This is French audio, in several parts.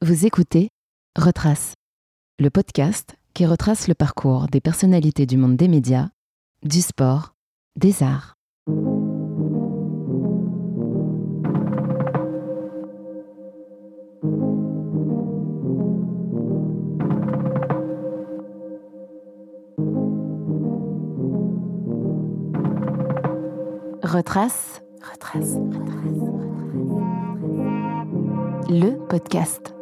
Vous écoutez Retrace, le podcast qui retrace le parcours des personnalités du monde des médias, du sport, des arts. Retrace, retrace, retrace, le podcast.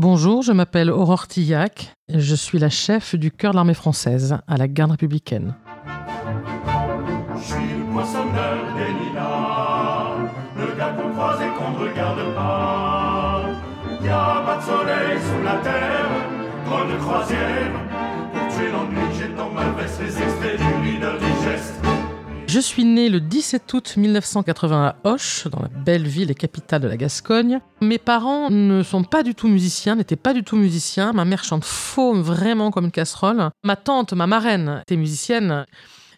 Bonjour, je m'appelle Aurore Tillac. Je suis la chef du cœur de l'armée française à la garde républicaine. Je suis le poissonneur des lilas, le gars qu'on croise et qu'on ne regarde pas. Y a pas de soleil sous la terre, drôle de croisière. Pour tuer l'ennui, j'ai dans ma veste les extraits du leader digeste. Je suis né le 17 août 1980 à Auch, dans la belle ville et capitale de la Gascogne. Mes parents ne sont pas du tout musiciens, n'étaient pas du tout musiciens. Ma mère chante faux, vraiment comme une casserole. Ma tante, ma marraine, était musicienne.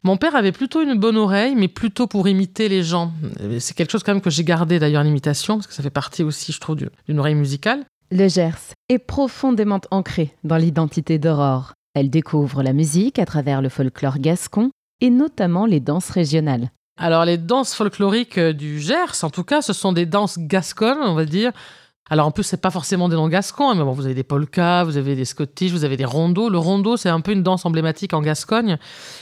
Mon père avait plutôt une bonne oreille, mais plutôt pour imiter les gens. C'est quelque chose quand même que j'ai gardé d'ailleurs l'imitation, parce que ça fait partie aussi, je trouve, du- d'une oreille musicale. Le Gers est profondément ancré dans l'identité d'Aurore. Elle découvre la musique à travers le folklore gascon et notamment les danses régionales. Alors les danses folkloriques euh, du Gers, en tout cas, ce sont des danses gasconnes, on va dire. Alors en plus, c'est pas forcément des noms gascons, hein, mais bon, vous avez des polkas, vous avez des scottish, vous avez des rondos. Le rondo, c'est un peu une danse emblématique en Gascogne.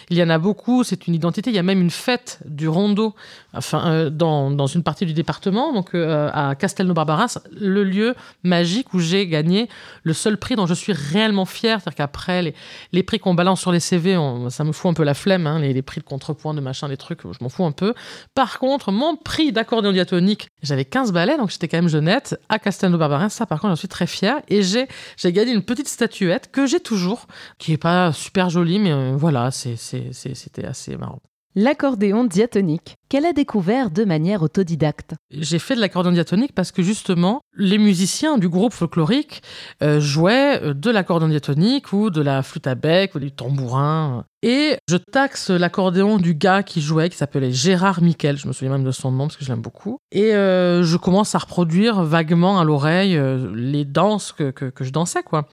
Il y en a beaucoup, c'est une identité. Il y a même une fête du rondo, enfin euh, dans, dans une partie du département, donc euh, à Castelnau-Barbaras, le lieu magique où j'ai gagné le seul prix dont je suis réellement fier. C'est-à-dire qu'après les, les prix qu'on balance sur les CV, ça me fout un peu la flemme, hein, les, les prix de contrepoint, de machin, des trucs, je m'en fous un peu. Par contre, mon prix d'accordéon diatonique, j'avais 15 ballets, donc j'étais quand même jeunette, à Castelnau-Barbarin. Ça, par contre, j'en suis très fière. Et j'ai, j'ai gagné une petite statuette que j'ai toujours, qui est pas super jolie, mais euh, voilà, c'est, c'est, c'est- c'était assez marrant. L'accordéon diatonique, qu'elle a découvert de manière autodidacte. J'ai fait de l'accordéon diatonique parce que justement, les musiciens du groupe folklorique euh, jouaient euh, de l'accordéon diatonique ou de la flûte à bec ou du tambourin. Et je taxe l'accordéon du gars qui jouait, qui s'appelait Gérard Miquel. Je me souviens même de son nom parce que je l'aime beaucoup. Et euh, je commence à reproduire vaguement à l'oreille euh, les danses que, que, je dansais, quoi.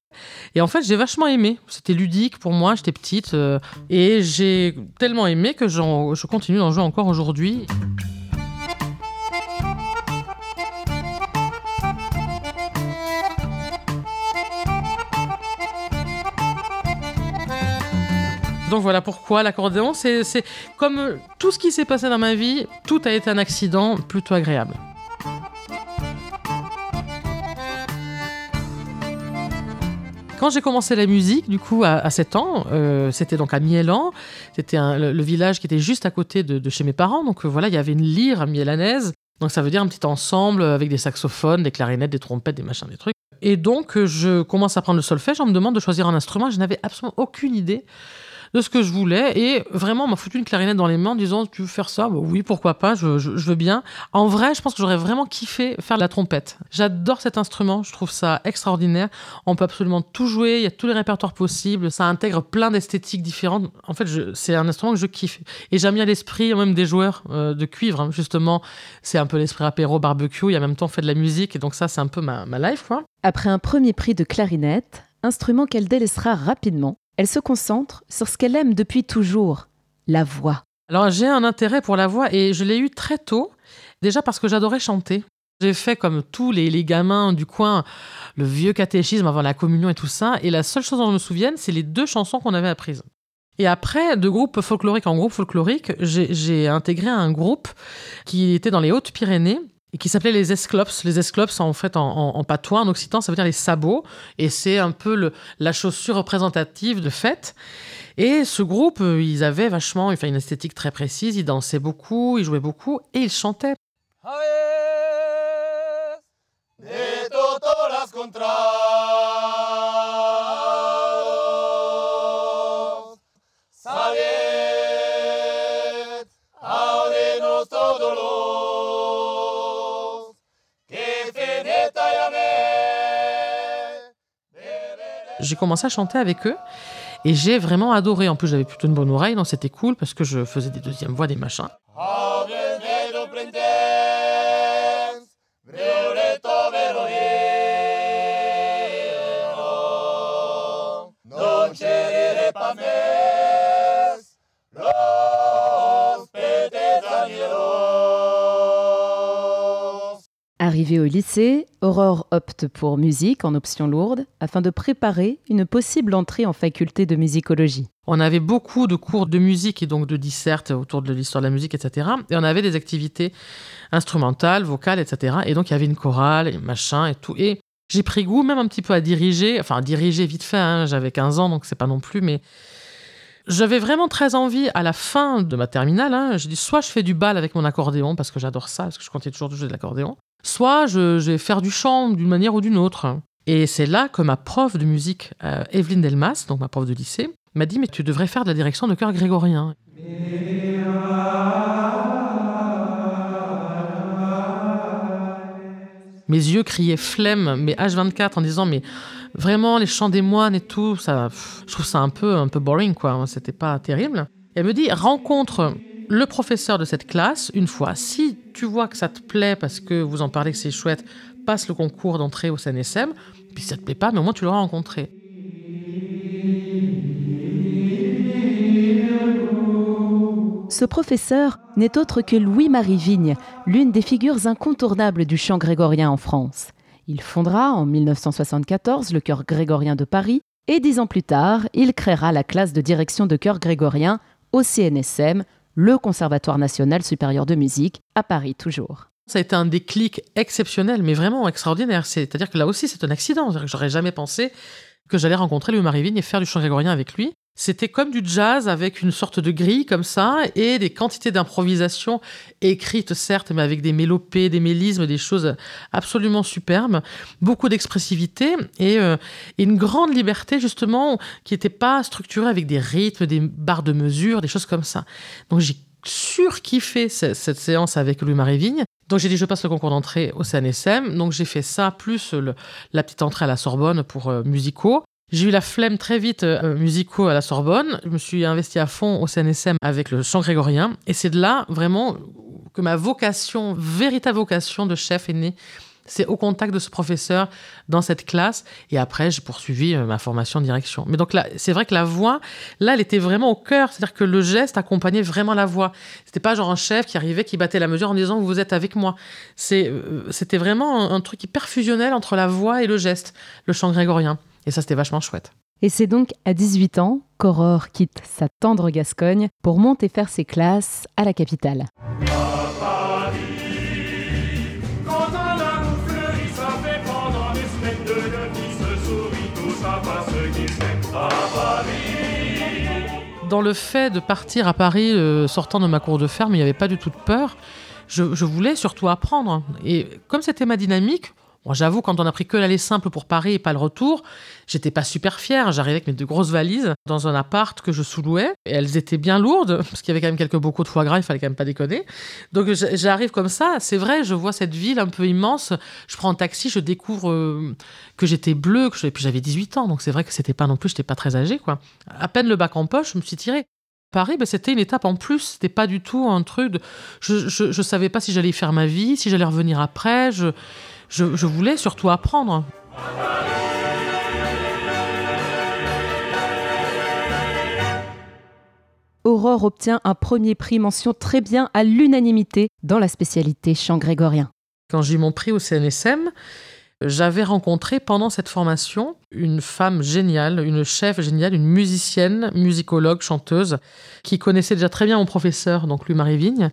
Et en fait, j'ai vachement aimé. C'était ludique pour moi, j'étais petite. euh, et j'ai tellement aimé que je continue d'en jouer encore aujourd'hui. Donc voilà pourquoi l'accordéon, c'est comme tout ce qui s'est passé dans ma vie, tout a été un accident plutôt agréable. Quand j'ai commencé la musique, du coup, à, à 7 ans, euh, c'était donc à Mielan. C'était le, village qui était juste à côté de, chez mes parents. Donc euh, voilà, il y avait une lyre mielanaise. Donc ça veut dire un petit ensemble avec des saxophones, des clarinettes, des trompettes, des machins, des trucs. Et donc je commence à prendre le solfège. On me demande de choisir un instrument. Je n'avais absolument aucune idée de ce que je voulais. Et vraiment, m'a foutu une clarinette dans les mains en disant Tu veux faire ça? Bah Oui, pourquoi pas, je, veux bien. En vrai, je pense que j'aurais vraiment kiffé faire de la trompette. J'adore cet instrument, je trouve ça extraordinaire. On peut absolument tout jouer, il y a tous les répertoires possibles, ça intègre plein d'esthétiques différentes. En fait, c'est un instrument que je kiffe. Et j'aime bien l'esprit même des joueurs euh, de cuivre, hein. justement. C'est un peu l'esprit apéro, barbecue, et en même temps on fait de la musique, et donc ça, c'est un peu ma, ma life, quoi. Après un premier prix de clarinette, instrument qu'elle délaissera rapidement, elle se concentre sur ce qu'elle aime depuis toujours, la voix. Alors j'ai un intérêt pour la voix et je l'ai eu très tôt, déjà parce que j'adorais chanter. J'ai fait comme tous les, gamins du coin, le vieux catéchisme avant la communion et tout ça, et la seule chose dont je me souvienne, c'est les deux chansons qu'on avait apprises. Et après, de groupe folklorique en groupe folklorique, j'ai intégré un groupe qui était dans les Hautes-Pyrénées qui s'appelait les Esclops. Les Esclops, en fait, en, patois, en occitan, ça veut dire les sabots, et c'est un peu la chaussure représentative de fête. Et ce groupe, euh, ils avaient vachement une esthétique très précise, ils dansaient beaucoup, ils jouaient beaucoup et ils chantaient. J'ai commencé à chanter avec eux et j'ai vraiment adoré. En plus, j'avais plutôt une bonne oreille, donc c'était cool parce que je faisais des deuxièmes voix, des machins. Abre Arrivée au lycée, Aurore opte pour musique en option lourde afin de préparer une possible entrée en faculté de musicologie. On avait beaucoup de cours de musique et donc de dissertes autour de l'histoire de la musique, etc. Et on avait des activités instrumentales, vocales, etc. Et donc il y avait une chorale, et machin et tout. Et j'ai pris goût même un petit peu à diriger, enfin à diriger vite fait, hein. j'avais 15 ans donc c'est pas non plus, mais j'avais vraiment très envie à la fin de ma terminale, hein, j'ai dit soit je fais du bal avec mon accordéon parce que j'adore ça, parce que je continue toujours jouer de l'accordéon, soit je, vais faire du chant d'une manière ou d'une autre. Et c'est là que ma prof de musique, euh, Evelyne Delmas, donc ma prof de lycée, m'a dit mais tu devrais faire de la direction de chœur grégorien. Mes yeux criaient flemme, mais H24 en disant mais vraiment les chants des moines et tout, ça, je trouve ça un peu un peu boring quoi. C'était pas terrible. elle me dit rencontre le professeur de cette classe une fois. Si tu vois que ça te plaît parce que vous en parlez que c'est chouette, passe le concours d'entrée au CNSM. Puis ça te plaît pas, mais au moins tu l'auras rencontré. Ce professeur n'est autre que Louis-Marie Vigne, l'une des figures incontournables du chant grégorien en France. Il fondera en 1974 le chœur grégorien de Paris et dix ans plus tard, il créera la classe de direction de chœur grégorien au CNSM, le Conservatoire national supérieur de musique, à Paris toujours. Ça a été un déclic exceptionnel, mais vraiment extraordinaire. C'est-à-dire que là aussi, c'est un accident. J'aurais jamais pensé que j'allais rencontrer Louis-Marie Vigne et faire du chant grégorien avec lui. C'était comme du jazz avec une sorte de grille comme ça et des quantités d'improvisation écrites certes, mais avec des mélopées, des mélismes, des choses absolument superbes, beaucoup d'expressivité et, euh, une grande liberté justement qui n'était pas structurée avec des rythmes, des barres de mesure, des choses comme ça. Donc j'ai surkiffé cette, cette séance avec Louis-Marie Vigne. Donc j'ai dit je passe le concours d'entrée au CNSM. Donc j'ai fait ça plus la petite entrée à la Sorbonne pour euh, musicaux. J'ai eu la flemme très vite euh, musicaux à la Sorbonne. Je me suis investi à fond au CNSM avec le chant grégorien. Et c'est de là, vraiment, que ma vocation, véritable vocation de chef est née. C'est au contact de ce professeur dans cette classe. Et après, j'ai poursuivi euh, ma formation de direction. Mais donc là, c'est vrai que la voix, là, elle était vraiment au cœur. C'est-à-dire que le geste accompagnait vraiment la voix. C'était pas genre un chef qui arrivait, qui battait la mesure en disant vous êtes avec moi. Euh, c'était vraiment un, un truc hyper fusionnel entre la voix et le geste, le chant grégorien. Et ça, c'était vachement chouette. Et c'est donc à 18 ans qu'Aurore quitte sa tendre Gascogne pour monter faire ses classes à la capitale. Dans le fait de partir à Paris euh, sortant de ma cour de ferme, il n'y avait pas du tout de peur. Je, je voulais surtout apprendre. Et comme c'était ma dynamique, j'avoue, quand on a pris que l'aller simple pour Paris et pas le retour, j'étais pas super fière. J'arrivais avec mes deux grosses valises dans un appart que je sous-louais. Et elles étaient bien lourdes, parce qu'il y avait quand même quelques bocaux de foie gras, il fallait quand même pas déconner. Donc j'arrive comme ça, c'est vrai, je vois cette ville un peu immense. Je prends un taxi, je découvre euh, que j'étais bleue, que puis j'avais 18 ans, donc c'est vrai que c'était pas non plus, j'étais pas très âgée, quoi. À peine le bac en poche, je me suis tirée. Paris, ben, c'était une étape en plus. C'était pas du tout un truc de. Je, je, je savais pas si j'allais faire ma vie, si j'allais revenir après. Je je, voulais surtout apprendre. Aurore obtient un premier prix mention très bien à l'unanimité dans la spécialité chant grégorien. Quand j'ai eu mon prix au CNSM, j'avais rencontré pendant cette formation une femme géniale, une chef géniale, une musicienne, musicologue, chanteuse, qui connaissait déjà très bien mon professeur, donc lui Marie Vigne,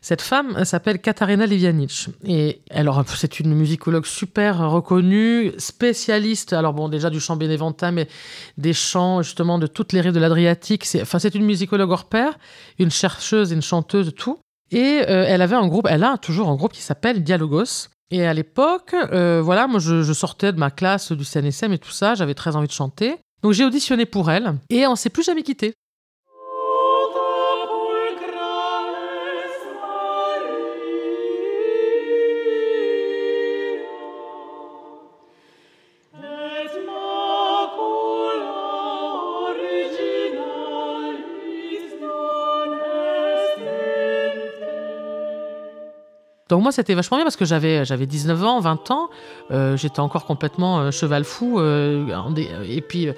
cette femme s'appelle Katarina Livianic. Et alors, c'est une musicologue super reconnue, spécialiste, alors bon, déjà du chant bénéventin, mais des chants justement de toutes les rives de l'Adriatique. C'est, enfin, c'est une musicologue hors pair, une chercheuse, une chanteuse, tout. Et euh, elle avait un groupe, elle a toujours un groupe qui s'appelle Dialogos. Et à l'époque, euh, voilà, moi je, je, sortais de ma classe du CNSM et tout ça, j'avais très envie de chanter. Donc j'ai auditionné pour elle et on s'est plus jamais quitté. Donc moi, c'était vachement bien parce que j'avais, j'avais 19 ans, 20 ans, euh, j'étais encore complètement euh, cheval fou euh, et puis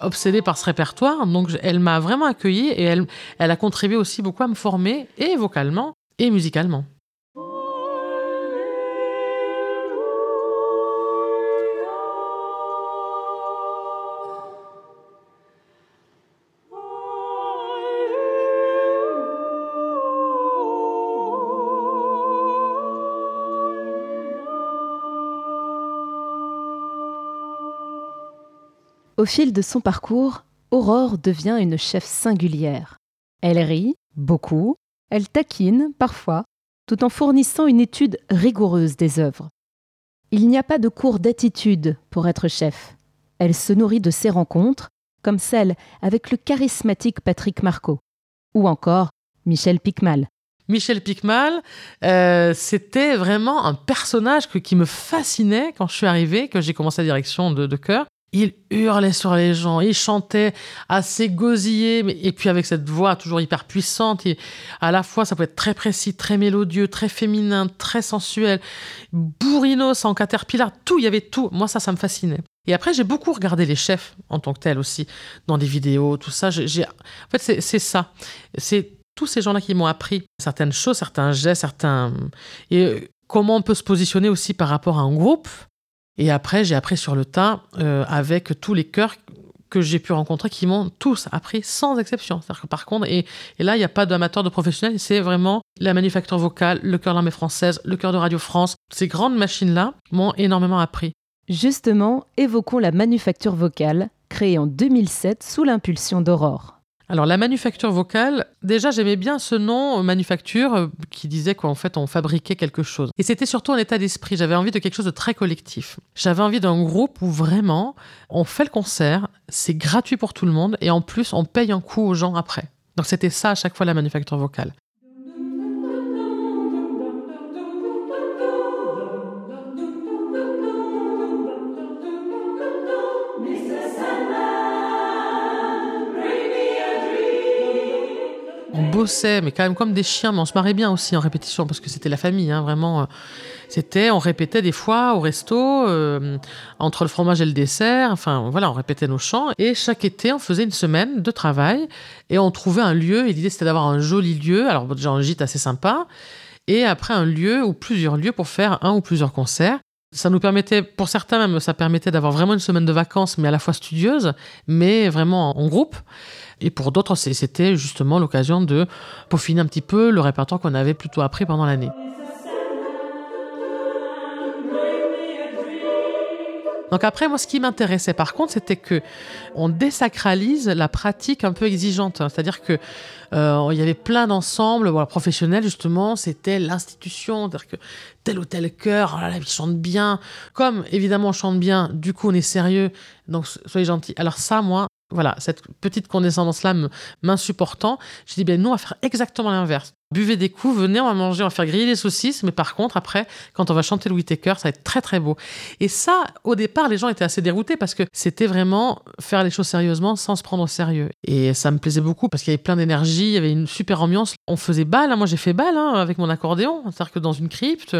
obsédée par ce répertoire. Donc elle m'a vraiment accueillie et elle, elle a contribué aussi beaucoup à me former et vocalement et musicalement. Au fil de son parcours, Aurore devient une chef singulière. Elle rit, beaucoup, elle taquine, parfois, tout en fournissant une étude rigoureuse des œuvres. Il n'y a pas de cours d'attitude pour être chef. Elle se nourrit de ses rencontres, comme celle avec le charismatique Patrick Marco, ou encore Michel Picmal. Michel Picmal, euh, c'était vraiment un personnage qui me fascinait quand je suis arrivée, que j'ai commencé la direction de, de chœur. Il hurlait sur les gens, il chantait assez gosillé, mais, et puis avec cette voix toujours hyper puissante. Et à la fois, ça pouvait être très précis, très mélodieux, très féminin, très sensuel, bourrinos en caterpillar, tout, il y avait tout. Moi, ça, ça me fascinait. Et après, j'ai beaucoup regardé les chefs en tant que tels aussi, dans des vidéos, tout ça. En fait, c'est ça. C'est tous ces gens-là qui m'ont appris certaines choses, certains gestes, certains. Et comment on peut se positionner aussi par rapport à un groupe. Et après, j'ai appris sur le tas euh, avec tous les chœurs que j'ai pu rencontrer qui m'ont tous appris sans exception. C'est-à-dire que par contre, et, là, il n'y a pas d'amateur de professionnel, c'est vraiment la manufacture vocale, le chœur de l'armée française, le chœur de Radio France. Ces grandes machines-là m'ont énormément appris. Justement, évoquons la manufacture vocale, créée en 2007 sous l'impulsion d'Aurore. Alors la manufacture vocale, déjà j'aimais bien ce nom euh, manufacture euh, qui disait qu'en fait on fabriquait quelque chose. Et c'était surtout un état d'esprit, j'avais envie de quelque chose de très collectif. J'avais envie d'un groupe où vraiment on fait le concert, c'est gratuit pour tout le monde et en plus on paye un coup aux gens après. Donc c'était ça à chaque fois la manufacture vocale. Bossait, mais quand même comme des chiens, mais on se marrait bien aussi en répétition parce que c'était la famille, hein, vraiment. Euh, c'était, on répétait des fois au resto, euh, entre le fromage et le dessert, enfin voilà, on répétait nos chants. Et chaque été, on faisait une semaine de travail et on trouvait un lieu. Et l'idée, c'était d'avoir un joli lieu, alors déjà un gîte assez sympa, et après un lieu ou plusieurs lieux pour faire un ou plusieurs concerts. Ça nous permettait, pour certains même, ça permettait d'avoir vraiment une semaine de vacances, mais à la fois studieuse, mais vraiment en groupe. Et pour d'autres, c'était justement l'occasion de peaufiner un petit peu le répertoire qu'on avait plutôt appris pendant l'année. Donc après, moi, ce qui m'intéressait par contre, c'était que on désacralise la pratique un peu exigeante. C'est-à-dire que euh, y avait plein d'ensembles professionnels, justement, c'était l'institution. C'est-à-dire que tel ou tel chœur, oh là là, il chante bien. Comme évidemment on chante bien, du coup on est sérieux, donc soyez gentils. Alors ça, moi, voilà, cette petite condescendance-là m'insupportant, je dis, bien, nous, on va faire exactement l'inverse buvez des coups, venez, on va manger, on va faire griller des saucisses, mais par contre, après, quand on va chanter Louis Taker, ça va être très très beau. Et ça, au départ, les gens étaient assez déroutés parce que c'était vraiment faire les choses sérieusement sans se prendre au sérieux. Et ça me plaisait beaucoup parce qu'il y avait plein d'énergie, il y avait une super ambiance. On faisait balle, hein. moi j'ai fait balle hein, avec mon accordéon, c'est-à-dire que dans une crypte,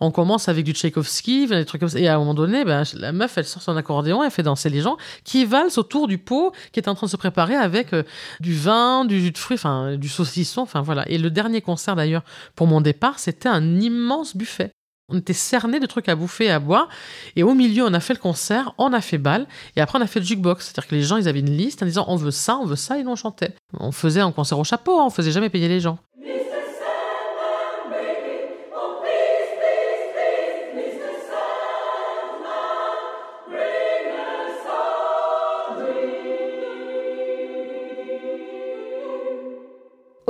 on commence avec du Tchaïkovski, des trucs comme ça, et à un moment donné, ben, la meuf, elle sort son accordéon, elle fait danser les gens qui valsent autour du pot qui est en train de se préparer avec euh, du vin, du jus de fruits, enfin du saucisson, enfin voilà. Et le dernier dernier concert d'ailleurs pour mon départ, c'était un immense buffet. On était cerné de trucs à bouffer et à boire. Et au milieu, on a fait le concert, on a fait balle. Et après, on a fait le jukebox. C'est-à-dire que les gens, ils avaient une liste en disant on veut ça, on veut ça, et on chantait. On faisait un concert au chapeau, hein, on faisait jamais payer les gens.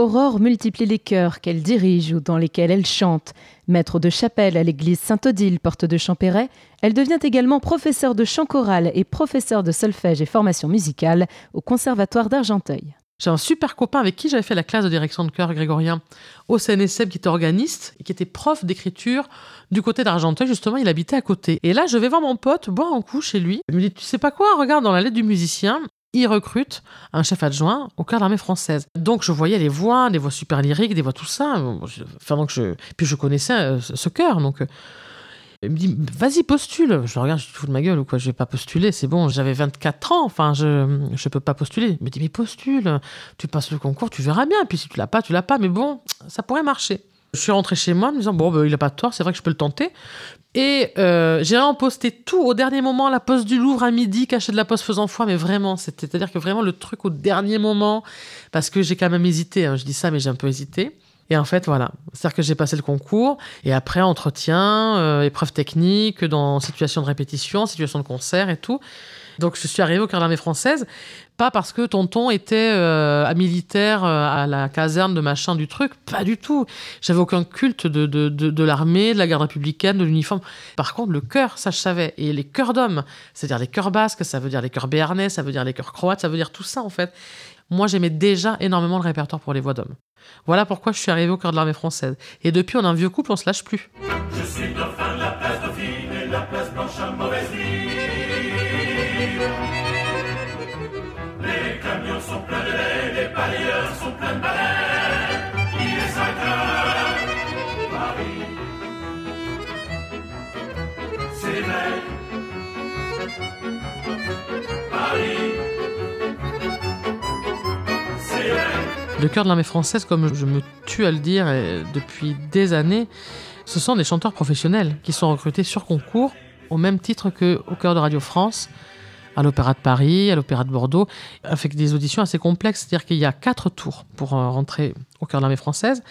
Aurore multiplie les chœurs qu'elle dirige ou dans lesquels elle chante. Maître de chapelle à l'église Saint-Odile, porte de Champéret, elle devient également professeure de chant choral et professeure de solfège et formation musicale au Conservatoire d'Argenteuil. J'ai un super copain avec qui j'avais fait la classe de direction de chœur grégorien au CNSM qui était organiste et qui était prof d'écriture du côté d'Argenteuil. Justement, il habitait à côté. Et là, je vais voir mon pote boire un coup chez lui. Il me dit Tu sais pas quoi Regarde dans la lettre du musicien, il recrute un chef adjoint au cœur de l'armée française. Donc je voyais les voix, des voix super lyriques, des voix tout ça. Enfin, donc je... Puis je connaissais euh, ce chœur, donc... Euh, il me dit, vas-y, postule. Je regarde, je te fous de ma gueule ou quoi, je vais pas postuler, c'est bon, j'avais 24 ans, enfin, je, je peux pas postuler. Il me dit, mais postule, tu passes le concours, tu verras bien, puis si tu l'as pas, tu l'as pas, mais bon, ça pourrait marcher. Je suis rentré chez moi en me disant, bon, bah, il a pas tort, c'est vrai que je peux le tenter. Et euh, j'ai vraiment posté tout au dernier moment, la poste du Louvre à midi, caché de la poste faisant foi, mais vraiment, c'est-à-dire que vraiment le truc au dernier moment, parce que j'ai quand même hésité, hein, je dis ça, mais j'ai un peu hésité. Et en fait, voilà. C'est-à-dire que j'ai passé le concours et après, entretien, euh, épreuve technique, dans situation de répétition, situation de concert et tout. Donc, je suis arrivée au cœur de l'armée française, pas parce que tonton était euh, militaire euh, à la caserne de machin du truc, pas du tout. J'avais aucun culte de, de, de, l'armée, de la garde républicaine, de l'uniforme. Par contre, le cœur, ça je savais. Et les cœurs d'hommes, c'est-à-dire les cœurs basques, ça veut dire les cœurs béarnais, ça veut dire les cœurs croates, ça veut dire tout ça en fait. Moi, j'aimais déjà énormément le répertoire pour les voix d'hommes. Voilà pourquoi je suis arrivée au cœur de l'armée française. Et depuis, on a un vieux couple, on se lâche plus. Je suis dauphin de la place dauphine et la place blanche à mauvaise. Les balayeurs sont pleins de balais. Il est 5 heures, Paris s'éveille. Paris s'éveille. Le cœur de l'armée française, comme je me tue à le dire depuis des années, ce sont des chanteurs professionnels qui sont recrutés sur concours au même titre qu'au cœur de Radio France, à l'Opéra de Paris, à l'Opéra de Bordeaux, avec des auditions assez complexes. C'est-à-dire qu'il y a quatre tours pour euh, rentrer au cœur de l'armée française.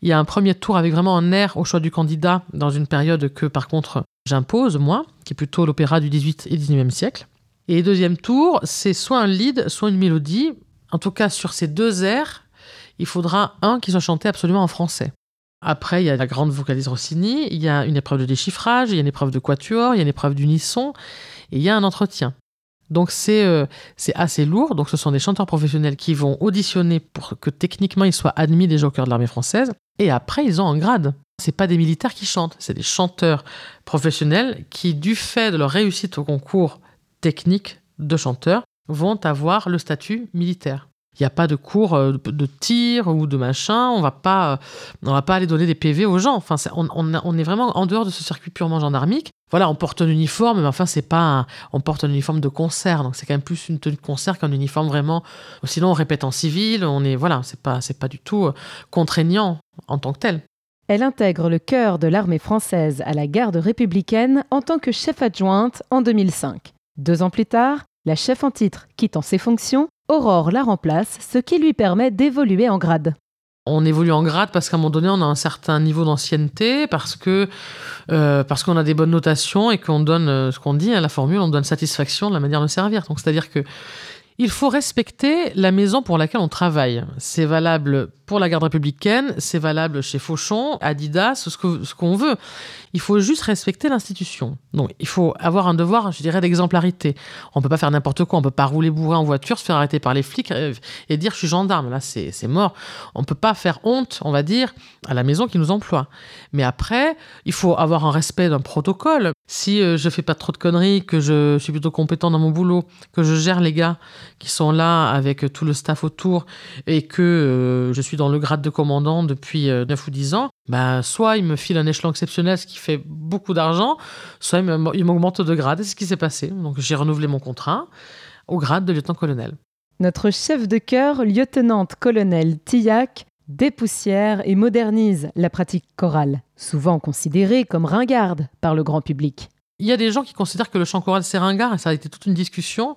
Il y a un premier tour avec vraiment un air au choix du candidat dans une période que, par contre, j'impose, moi, qui est plutôt l'opéra du 18 et 19e siècle. Et deuxième tour, c'est soit un lead, soit une mélodie. En tout cas, sur ces deux airs, il faudra un qui soit chanté absolument en français. Après, il y a la grande vocalise Rossini, il y a une épreuve de déchiffrage, il y a une épreuve de quatuor, il y a une épreuve d'unisson, et il y a un entretien. Donc c'est euh, c'est assez lourd. Donc ce sont des chanteurs professionnels qui vont auditionner pour que techniquement ils soient admis des jokers de l'armée française. Et après, ils ont un grade. C'est pas des militaires qui chantent, c'est des chanteurs professionnels qui, du fait de leur réussite au concours technique de chanteurs, vont avoir le statut militaire. Il n'y a pas de cours euh, de tir ou de machin. On va pas, euh, on va pas aller donner des PV aux gens. Enfin, on est vraiment en dehors de ce circuit purement gendarmique. Voilà, on porte un uniforme, mais enfin, c'est pas, un- on porte un uniforme de concert. Donc, c'est quand même plus une tenue de concert qu'un uniforme vraiment. Sinon, on répète en civil. On est, voilà, c'est pas, c'est pas du tout euh, contraignant en tant que tel. Elle intègre le cœur de l'armée française à la garde républicaine en tant que chef adjointe en 2005. Deux ans plus tard, la chef en titre quittant ses fonctions, Aurore la remplace, ce qui lui permet d'évoluer en grade. on évolue en grade parce qu'à un moment donné, on a un certain niveau d'ancienneté, parce euh, qu'on a des bonnes notations et qu'on donne euh, ce qu'on dit à la formule, on donne satisfaction de la manière de servir. Donc c'est-à-dire que il faut respecter la maison pour laquelle on travaille. C'est valable pour la garde républicaine, c'est valable chez Fauchon, Adidas, ce que- ce qu'on veut. Il faut juste respecter l'institution. Donc, il faut avoir un devoir, je dirais, d'exemplarité. On peut pas faire n'importe quoi. On peut pas rouler bourré en voiture, se faire arrêter par les flics euh, et dire je suis gendarme. Là, c'est c'est mort. On peut pas faire honte, on va dire, à la maison qui nous emploie. Mais après, il faut avoir un respect d'un protocole. Si euh, je fais pas trop de conneries, que je suis plutôt compétent dans mon boulot, que je gère les gars qui sont là avec euh, tout le staff autour et que euh, je suis dans le grade de commandant depuis euh, 9 ou 10 ans, bah, soit il me file un échelon exceptionnel, ce qui fait beaucoup d'argent, soit il me- il m'augmente de grade. C'est ce qui s'est passé. Donc j'ai renouvelé mon contrat au grade de lieutenant-colonel. Notre chef de chœur, lieutenant-colonel Tillac, dépoussière et modernise la pratique chorale, souvent considérée comme ringarde par le grand public. Il y a des gens qui considèrent que le chant choral c'est ringard et ça a été toute une discussion.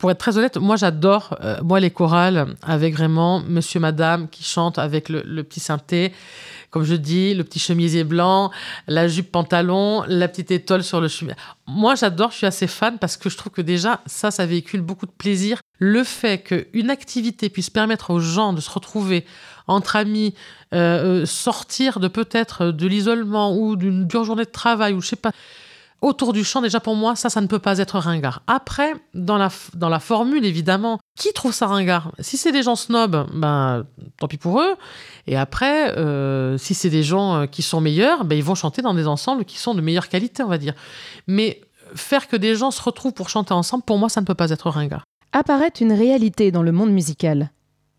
Pour être très honnête, moi j'adore euh, moi les chorales avec vraiment monsieur madame qui chante avec le, petit synthé, comme je dis, le petit chemisier blanc, la jupe pantalon, la petite étole sur le chemin. Moi j'adore, je suis assez fan parce que je trouve que déjà ça ça véhicule beaucoup de plaisir. Le fait qu'une activité puisse permettre aux gens de se retrouver entre amis, euh, euh, sortir de peut-être de l'isolement ou d'une dure journée de travail ou je sais pas autour du chant, déjà pour moi, ça, ça ne peut pas être ringard. Après, dans la, f- dans la formule, évidemment, qui trouve ça ringard? Si c'est des gens snobs, ben, tant pis pour eux. Et après, euh, si c'est des gens euh, qui sont meilleurs, ben, ils vont chanter dans des ensembles qui sont de meilleure qualité, on va dire. Mais faire que des gens se retrouvent pour chanter ensemble, pour moi, ça ne peut pas être ringard. Apparaît une réalité dans le monde musical,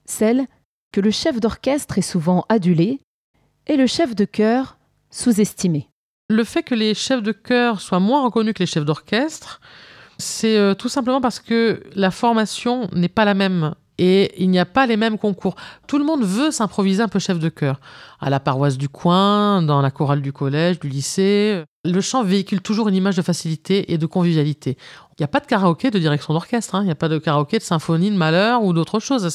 celle que le chef d'orchestre est souvent adulé et le chef de chœur sous-estimé. Le fait que les chefs de chœur soient moins reconnus que les chefs d'orchestre, c'est euh, tout simplement parce que la formation n'est pas la même et il n'y a pas les mêmes concours. Tout le monde veut s'improviser un peu chef de chœur, à la paroisse du coin, dans la chorale du collège, du lycée. Le chant véhicule toujours une image de facilité et de convivialité. Il n'y a pas de karaoké de direction d'orchestre, hein. il n'y a pas de karaoké de symphonie, de malheur ou d'autre chose.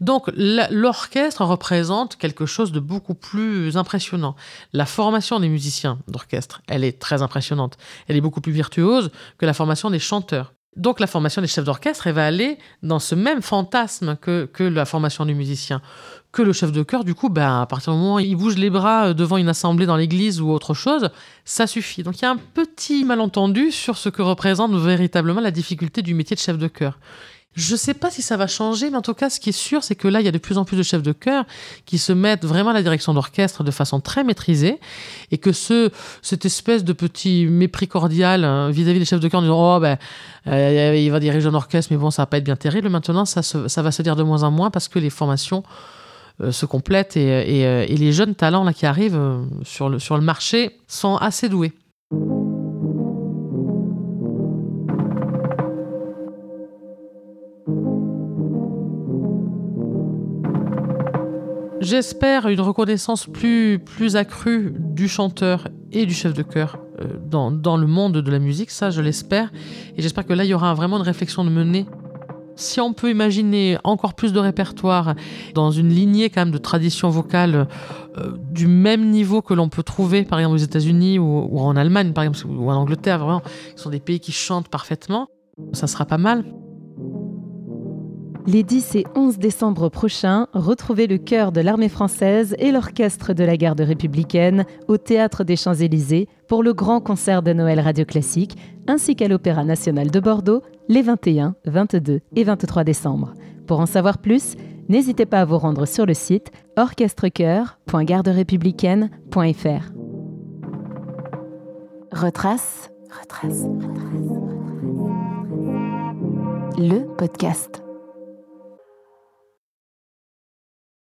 Donc l'orchestre représente quelque chose de beaucoup plus impressionnant. La formation des musiciens d'orchestre, elle est très impressionnante. Elle est beaucoup plus virtuose que la formation des chanteurs. Donc la formation des chefs d'orchestre, va aller dans ce même fantasme que, que la formation du musicien. Que le chef de chœur, du coup, ben, à partir du moment où il bouge les bras euh, devant une assemblée dans l'église ou autre chose, ça suffit. Donc il y a un petit malentendu sur ce que représente véritablement la difficulté du métier de chef de chœur. Je ne sais pas si ça va changer, mais en tout cas, ce qui est sûr, c'est que là, il y a de plus en plus de chefs de chœur qui se mettent vraiment à la direction d'orchestre de façon très maîtrisée, et que ce, cette espèce de petit mépris cordial hein, vis-à-vis des chefs de chœur en disant Oh, ben, euh, il va diriger un orchestre, mais bon, ça va pas être bien terrible. Maintenant, ça, ça va se dire de moins en moins parce que les formations euh, se complètent et, euh, et, les jeunes talents qui arrivent sur le marché sont assez doués. J'espère une reconnaissance plus, plus accrue du chanteur et du chef de chœur euh, dans, dans, le monde de la musique, ça je l'espère. Et j'espère que là, il y aura vraiment une réflexion de mener. Si on peut imaginer encore plus de répertoire dans une lignée quand même de tradition vocale euh, du même niveau que l'on peut trouver par exemple aux États-Unis ou, en Allemagne par exemple ou en Angleterre, vraiment, qui sont des pays qui chantent parfaitement, ça sera pas mal. Les 10 et 11 décembre prochains, retrouvez le chœur de l'armée française et l'orchestre de la garde républicaine au Théâtre des Champs-Élysées pour le grand concert de Noël radio classique, ainsi qu'à l'Opéra national de Bordeaux les 21, 22 et 23 décembre. Pour en savoir plus, n'hésitez pas à vous rendre sur le site orchestrecoeur.garderépublicaine.fr. Retrace, retrace, retrace, retrace. Le podcast.